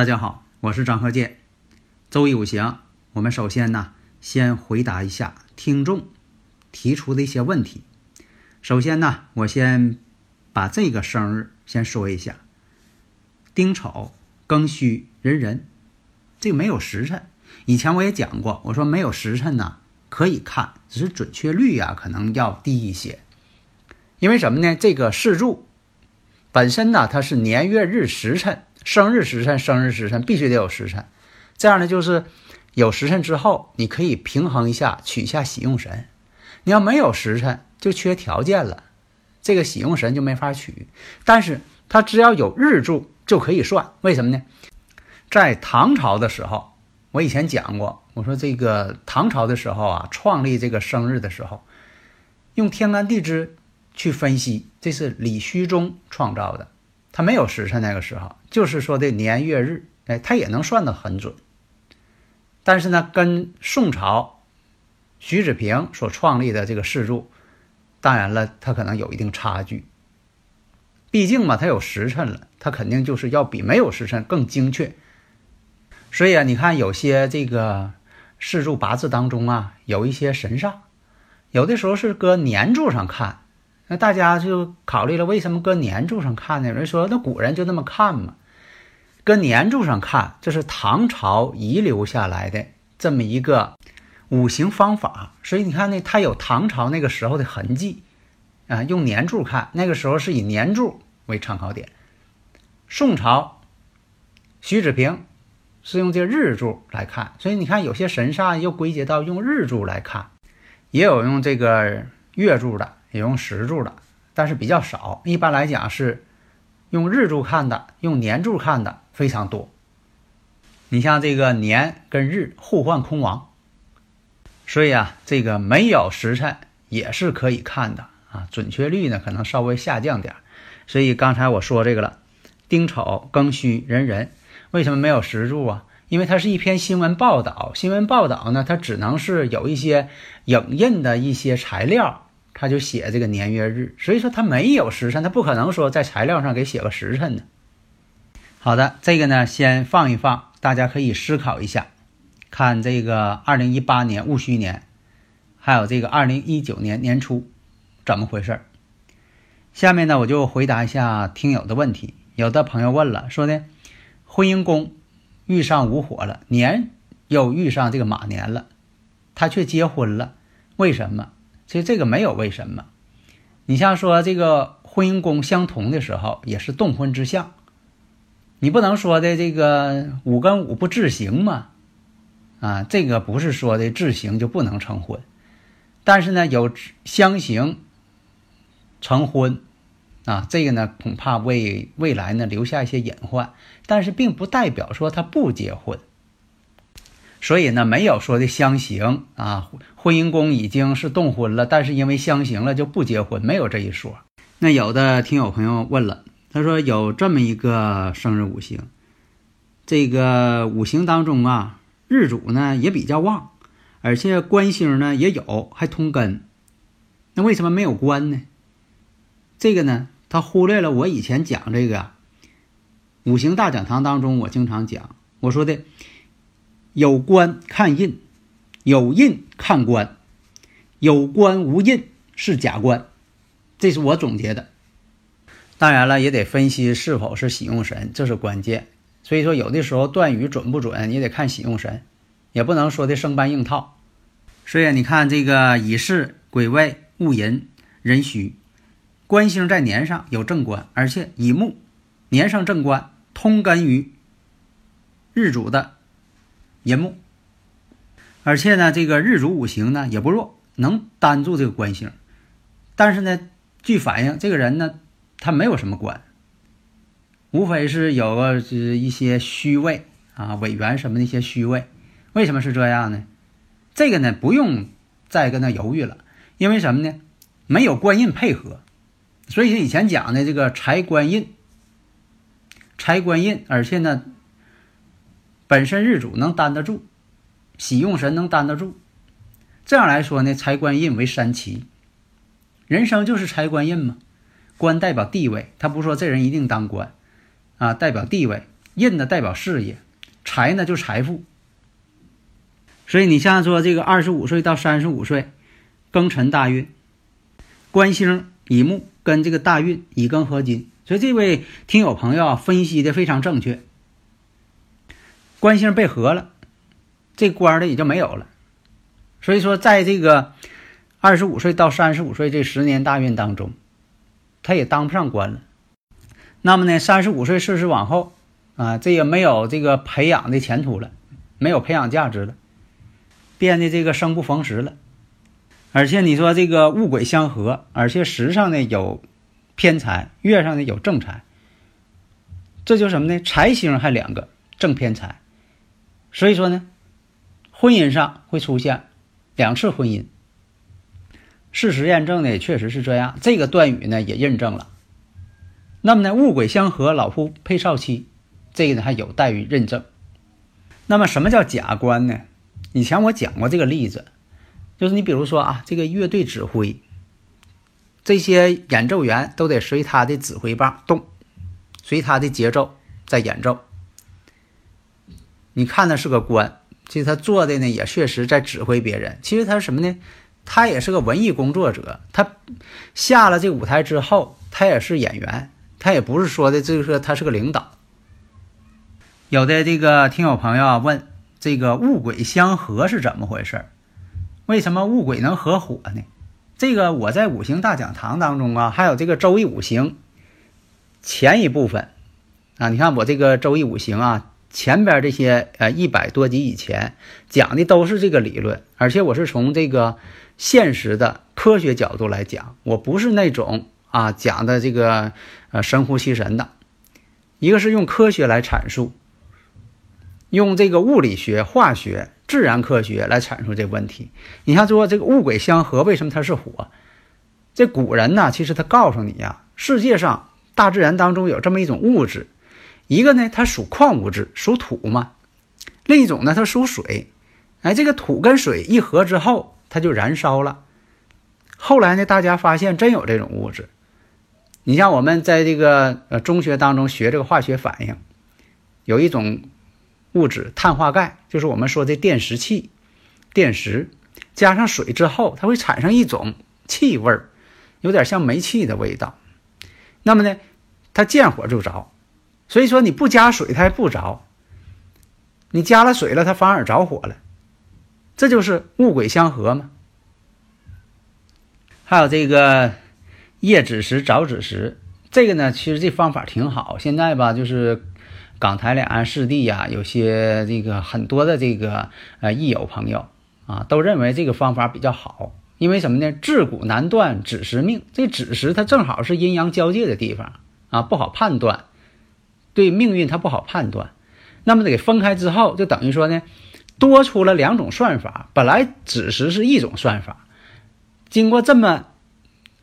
大家好，我是张鹤剑。周易五行，我们首先呢，先回答一下听众提出的一些问题。首先呢，我先把这个生日先说一下：丁丑、庚戌、壬壬，这个没有时辰。以前我也讲过，我说没有时辰呢，可以看，只是准确率呀、可能要低一些。因为什么呢？这个四柱本身呢，它是年月日时辰。生日时辰，生日时辰必须得有时辰，这样呢，就是有时辰之后，你可以平衡一下，取下喜用神。你要没有时辰，就缺条件了，这个喜用神就没法取。但是它只要有日柱就可以算，为什么呢？在唐朝的时候，我以前讲过，我说这个唐朝的时候啊，创立这个生日的时候，用天干地支去分析，这是李虚中创造的。他没有时辰，那个时候就是说的年月日，哎，他也能算得很准。但是呢，跟宋朝徐子平所创立的这个四柱，当然了，他可能有一定差距。毕竟嘛，他有时辰了，他肯定就是要比没有时辰更精确。所以啊，你看有些这个四柱八字当中啊，有一些神煞，有的时候是搁年柱上看。那大家就考虑了，为什么搁年柱上看呢？有人说，那古人就那么看嘛。搁年柱上看，这是唐朝遗留下来的这么一个五行方法。所以你看呢，它有唐朝那个时候的痕迹啊。用年柱看，那个时候是以年柱为参考点。宋朝徐子平是用这日柱来看，所以你看有些神煞又归结到用日柱来看，也有用这个月柱的。也用时柱的，但是比较少。一般来讲是用日柱看的，用年柱看的非常多。你像这个年跟日互换空亡，所以啊，这个没有时辰也是可以看的啊。准确率呢可能稍微下降点。所以刚才我说这个了，丁丑、庚戌、壬壬，为什么没有时柱啊？因为它是一篇新闻报道，新闻报道呢，它只能是有一些影印的一些材料。他就写这个年月日，所以说他没有时辰，他不可能说在材料上给写个时辰呢。好的，这个呢先放一放，大家可以思考一下，看这个二零一八年戊戌年，还有这个二零一九年年初怎么回事下面呢我就回答一下听友的问题。有的朋友问了，说呢婚姻宫遇上午火了，年又遇上这个马年了，他却结婚了，为什么？其实这个没有为什么，你像说这个婚姻宫相同的时候，也是动婚之象，你不能说的这个五跟五不制行嘛，啊，这个不是说的制行就不能成婚，但是呢有相刑成婚，啊，这个呢恐怕为未来呢留下一些隐患，但是并不代表说他不结婚。所以呢，没有说的相刑啊，婚姻宫已经是动婚了，但是因为相刑了就不结婚，没有这一说。那有的听友朋友问了，他说有这么一个生日五行，这个五行当中啊，日主呢也比较旺，而且官星呢也有，还通根，那为什么没有官呢？这个呢，他忽略了我以前讲这个五行大讲堂当中，我经常讲，我说的。有官看印，有印看官，有官无印是假官，这是我总结的。当然了，也得分析是否是喜用神，这是关键。所以说，有的时候断语准不准，你得看喜用神，也不能说的生搬硬套。所以你看这个乙巳、癸未、戊寅、壬戌，官星在年上有正官，而且乙木年上正官，通根于日主的。寅木，而且呢，这个日主五行呢也不弱，能担住这个官星。但是呢，据反映，这个人呢，他没有什么官，无非是有个一些虚位啊，委员什么的一些虚位。为什么是这样呢？这个呢，不用再跟他犹豫了，因为什么呢？没有官印配合，所以以前讲的这个财官印，财官印，而且呢，本身日主能担得住。喜用神能担得住，这样来说呢，财官印为三奇，人生就是财官印嘛。官代表地位，他不说这人一定当官，啊，代表地位；印呢代表事业，财呢就财富。所以你像说这个二十五岁到三十五岁，庚辰大运，官星乙木跟这个大运乙庚合金，所以这位听友朋友分析的非常正确，官星被合了。这官儿的也就没有了，所以说，在这个二十五岁到三十五岁这十年大运当中，他也当不上官了。那么呢，三十五岁四十往后啊，这也没有这个培养的前途了，没有培养价值了，变得这个生不逢时了。而且你说这个物鬼相合，而且时上呢有偏财，月上呢有正财，这就什么呢？财星还两个正偏财，所以说呢。婚姻上会出现两次婚姻，事实验证呢，也确实是这样。这个断语呢也印证了。那么呢，物鬼相合，老夫配少妻，这个呢还有待于认证。那么什么叫假官呢？以前我讲过这个例子，就是你比如说啊，这个乐队指挥，这些演奏员都得随他的指挥棒动，随他的节奏在演奏。你看那是个官。其实他做的呢，也确实在指挥别人。其实他是什么呢？他也是个文艺工作者。他下了这舞台之后，他也是演员。他也不是说的，就是说他是个领导。有的这个听友朋友啊问，这个物鬼相合是怎么回事？为什么物鬼能合火呢？这个我在五行大讲堂当中啊，还有这个周易五行前一部分啊，你看我这个周易五行啊。前边这些呃一百多集以前讲的都是这个理论，而且我是从这个现实的科学角度来讲，我不是那种啊讲的这个呃神乎其神的，一个是用科学来阐述，用这个物理学、化学、自然科学来阐述这个问题。你像说这个物鬼相合，为什么它是火？这古人呢，其实他告诉你呀，世界上大自然当中有这么一种物质。一个呢，它属矿物质，属土嘛；另一种呢，它属水。哎，这个土跟水一合之后，它就燃烧了。后来呢，大家发现真有这种物质。你像我们在这个呃中学当中学这个化学反应，有一种物质碳化钙，就是我们说的电石气、电石，加上水之后，它会产生一种气味儿，有点像煤气的味道。那么呢，它见火就着。所以说你不加水它还不着，你加了水了它反而着火了，这就是物鬼相合嘛。还有这个夜子时早子时，这个呢其实这方法挺好。现在吧就是港台两岸四地呀，有些这个很多的这个呃益友朋友啊，都认为这个方法比较好，因为什么呢？自古难断子时命，这子时它正好是阴阳交界的地方啊，不好判断。对命运它不好判断，那么给分开之后，就等于说呢，多出了两种算法。本来子时是一种算法，经过这么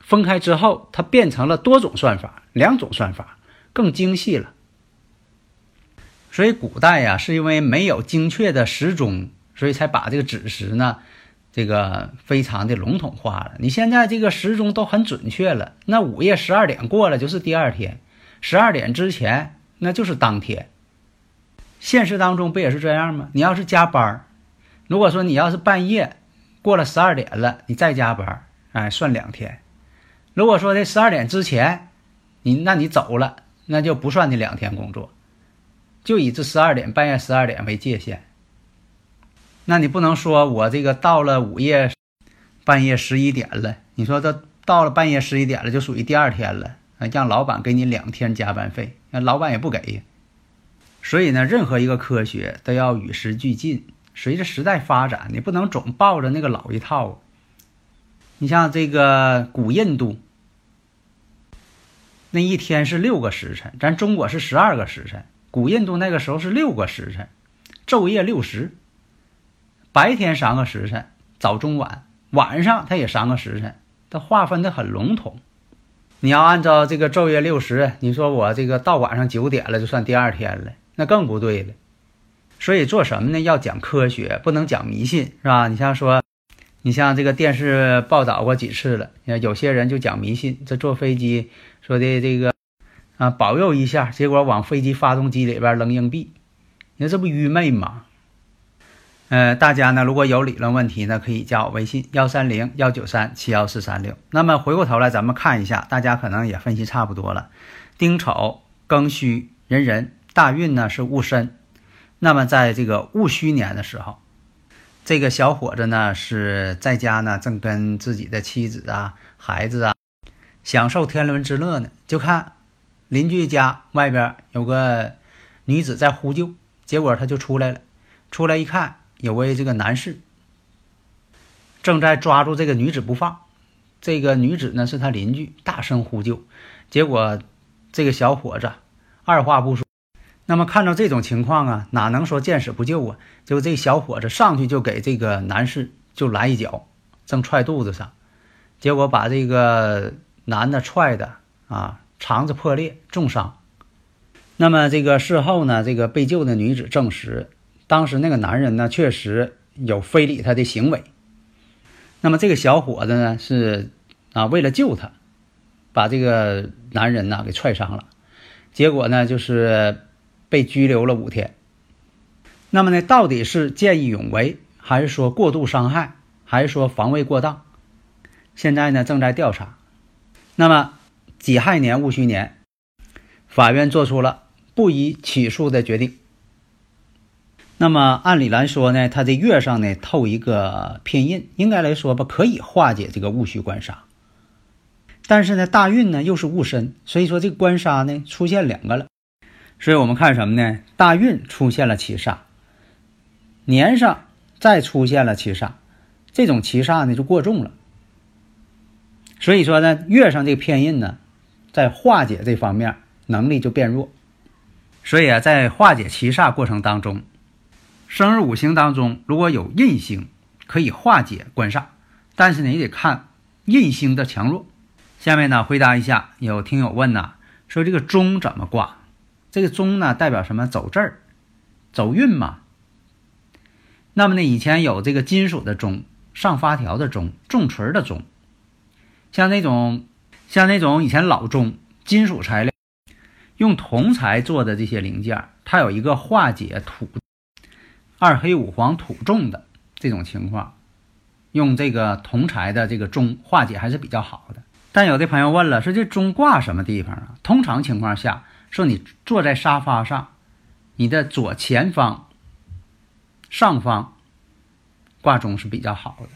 分开之后，它变成了多种算法，两种算法更精细了。所以古代呀，是因为没有精确的时钟，所以才把这个子时呢，这个非常的笼统化了。你现在这个时钟都很准确了，那午夜十二点过了就是第二天，十二点之前。那就是当天，现实当中不也是这样吗？你要是加班，如果说你要是半夜过了十二点了，你再加班儿，哎，算两天。如果说这十二点之前，你那你走了，那就不算你两天工作，就以这十二点半夜十二点为界限。那你不能说我这个到了午夜半夜十一点了，你说这到了半夜十一点了，就属于第二天了。啊，让老板给你两天加班费，那老板也不给。所以呢，任何一个科学都要与时俱进随着时代发展，你不能总抱着那个老一套。你像这个古印度，那一天是六个时辰，咱中国是十二个时辰，古印度那个时候是六个时辰，昼夜六时，白天三个时辰，早中晚，晚上它也三个时辰，它划分的很笼统。你要按照这个昼夜六时，你说我这个到晚上九点了就算第二天了，那更不对了。所以做什么呢？要讲科学，不能讲迷信，是吧？你像说。你像这个电视报道过几次了，有些人就讲迷信，这坐飞机说的这个啊保佑一下，结果往飞机发动机里边扔硬币，你说这不愚昧吗？呃，大家呢如果有理论问题呢，可以加我微信幺三零幺九三七幺四三六。那么回过头来咱们看一下，大家可能也分析差不多了。丁丑、庚戌、壬壬，大运呢是戊申，那么在这个戊戌年的时候。这个小伙子呢是在家呢，正跟自己的妻子啊、孩子啊享受天伦之乐呢，就看邻居家外边有个女子在呼救，结果他就出来了。出来一看，有位这个男士正在抓住这个女子不放。这个女子呢是他邻居，大声呼救，结果这个小伙子二话不说。那么看到这种情况啊，哪能说见死不救啊？就这小伙子上去就给这个男士就来一脚，正踹肚子上，结果把这个男的踹的啊肠子破裂，重伤。那么这个事后呢，这个被救的女子证实，当时那个男人呢确实有非礼她的行为。那么这个小伙子呢是啊为了救他，把这个男人呢给踹伤了，结果呢就是。被拘留了五天。那么呢，到底是见义勇为，还是说过度伤害，还是说防卫过当？现在呢，正在调查。那么己亥年戊戌年，法院作出了不予起诉的决定。那么按理来说呢，他这月上呢透一个偏印，应该来说吧，可以化解这个戊戌官杀。但是呢，大运呢又是戊申，所以说这个官杀呢出现两个了。所以我们看什么呢？大运出现了七煞，年上再出现了七煞，这种七煞呢就过重了。所以说呢，月上这个偏印呢，在化解这方面能力就变弱。所以啊，在化解七煞过程当中，生日五行当中如果有印星，可以化解官煞，但是呢也得看印星的强弱。下面呢回答一下，有听友问呐，说这个钟怎么挂？这个钟呢，代表什么？走字儿，走运嘛。那么呢，以前有这个金属的钟，上发条的钟，重锤的钟，像那种，像那种以前老钟，金属材料，用铜材做的这些零件，它有一个化解土，二黑五黄土重的这种情况，用这个铜材的这个钟化解还是比较好的。但有的朋友问了，说这钟挂什么地方啊？通常情况下。说你坐在沙发上，你的左前方、上方挂钟是比较好的，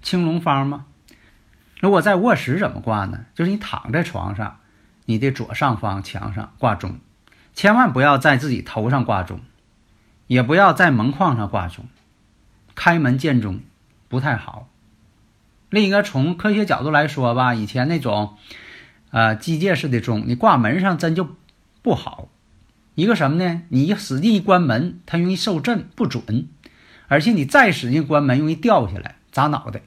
青龙方吗？如果在卧室怎么挂呢？就是你躺在床上，你的左上方墙上挂钟，千万不要在自己头上挂钟，也不要在门框上挂钟，开门见钟不太好。另一个从科学角度来说吧，以前那种呃机械式的钟，你挂门上真就。不好，一个什么呢？你一使劲一关门，它容易受震不准，而且你再使劲关门，容易掉下来砸脑袋。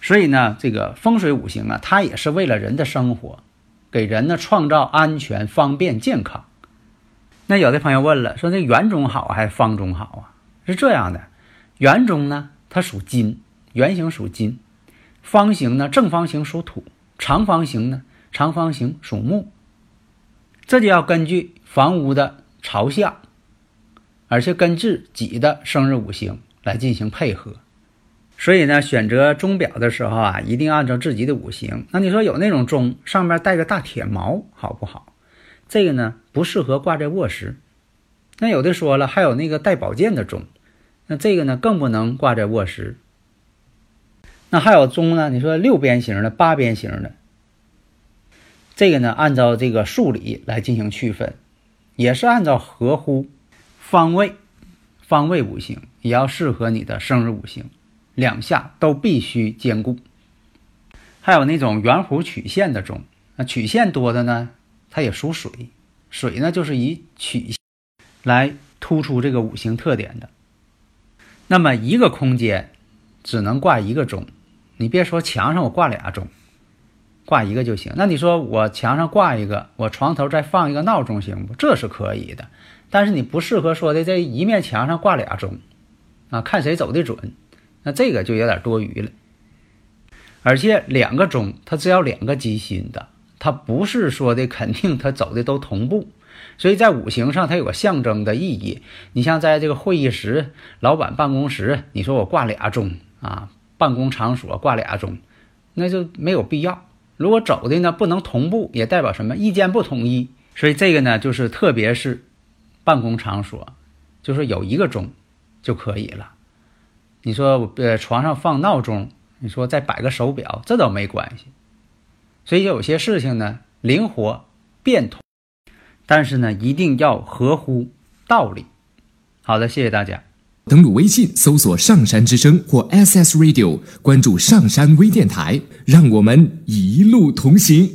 所以呢，这个风水五行啊，它也是为了人的生活，给人呢创造安全、方便、健康。那有的朋友问了，说那圆钟好还是方钟好啊？是这样的，圆钟呢，它属金，圆形属金；方形呢，正方形属土；长方形呢，长方形属木。这就要根据房屋的朝向，而且根据己的生日五行来进行配合。所以呢，选择钟表的时候啊，一定按照自己的五行。那你说有那种钟上面带个大铁锚，好不好？这个呢不适合挂在卧室。那有的说了，还有那个带宝剑的钟，那这个呢更不能挂在卧室。那还有钟呢？你说六边形的、八边形的。这个呢，按照这个数理来进行区分，也是按照合乎方位、方位五行，也要适合你的生日五行，两下都必须兼顾。还有那种圆弧曲线的钟，那曲线多的呢，它也属水，水呢就是以曲来突出这个五行特点的。那么一个空间只能挂一个钟，你别说墙上我挂俩钟，挂一个就行。那你说我墙上挂一个，我床头再放一个闹钟行不？这是可以的，但是你不适合说的这一面墙上挂俩钟，啊，看谁走的准，那这个就有点多余了。而且两个钟，它只要两个机芯的，它不是说的肯定它走的都同步，所以在五行上它有个象征的意义。你像在这个会议室、老板办公室，你说我挂俩钟啊，办公场所挂俩钟，那就没有必要。如果走的呢不能同步，也代表什么意见不统一。所以这个呢，就是特别是办公场所，就是有一个钟就可以了。你说呃床上放闹钟。你说再摆个手表，这都没关系。所以有些事情呢，灵活变通，但是呢，一定要合乎道理。好的，谢谢大家。登录微信搜索“上山之声”或 “SS Radio”，关注上山微电台，让我们一路同行。